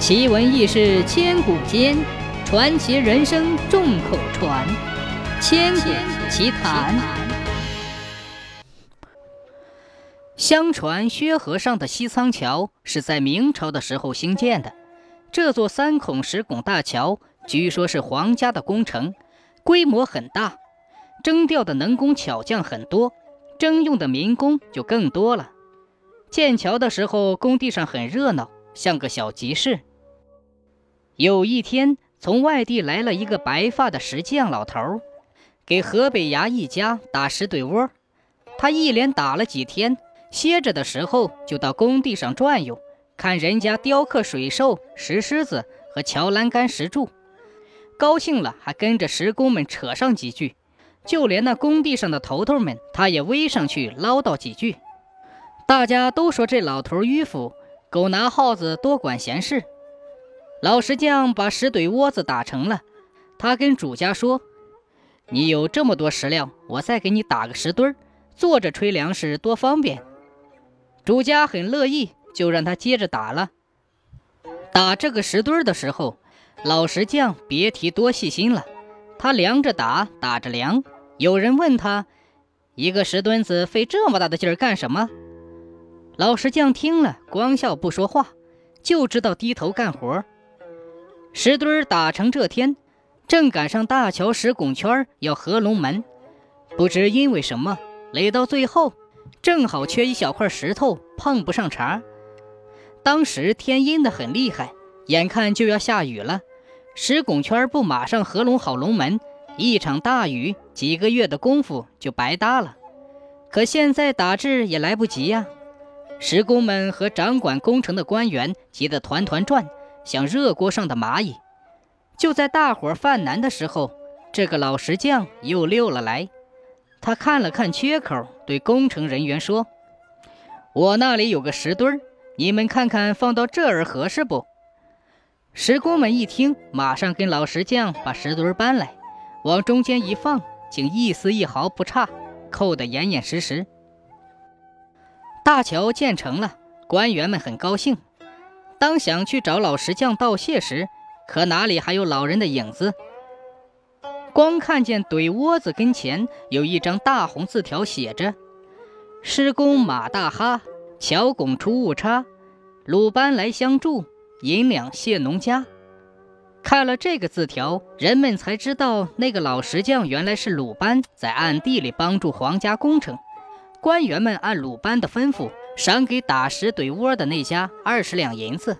奇闻异事千古间，传奇人生众口传。千古奇谈。相传薛河上的西仓桥是在明朝的时候兴建的。这座三孔石拱大桥，据说是皇家的工程，规模很大，征调的能工巧匠很多，征用的民工就更多了。建桥的时候，工地上很热闹，像个小集市。有一天，从外地来了一个白发的石匠老头，给河北衙一家打石怼窝。他一连打了几天，歇着的时候就到工地上转悠，看人家雕刻水兽、石狮子和桥栏杆、石柱。高兴了，还跟着石工们扯上几句。就连那工地上的头头们，他也围上去唠叨几句。大家都说这老头迂腐，狗拿耗子多管闲事。老石匠把石怼窝子打成了，他跟主家说：“你有这么多石料，我再给你打个石墩儿，坐着吹粮食多方便。”主家很乐意，就让他接着打了。打这个石墩儿的时候，老石匠别提多细心了，他量着打，打着量。有人问他：“一个石墩子费这么大的劲儿干什么？”老石匠听了，光笑不说话，就知道低头干活。石墩打成这天，正赶上大桥石拱圈要合龙门，不知因为什么，垒到最后，正好缺一小块石头，碰不上茬。当时天阴得很厉害，眼看就要下雨了，石拱圈不马上合拢好龙门，一场大雨，几个月的功夫就白搭了。可现在打制也来不及呀。石工们和掌管工程的官员急得团团转，像热锅上的蚂蚁。就在大伙犯难的时候，这个老石匠又溜了来。他看了看缺口，对工程人员说：“我那里有个石墩，你们看看放到这儿合适不？”石工们一听，马上跟老石匠把石墩搬来，往中间一放，竟一丝一毫不差，扣得严严实实。大桥建成了，官员们很高兴。当想去找老石匠道谢时，可哪里还有老人的影子？光看见怼窝子跟前有一张大红字条，写着：“施工马大哈，桥拱出误差，鲁班来相助，银两谢农家。”看了这个字条，人们才知道那个老石匠原来是鲁班，在暗地里帮助皇家工程。官员们按鲁班的吩咐，赏给打石怼窝的那家二十两银子。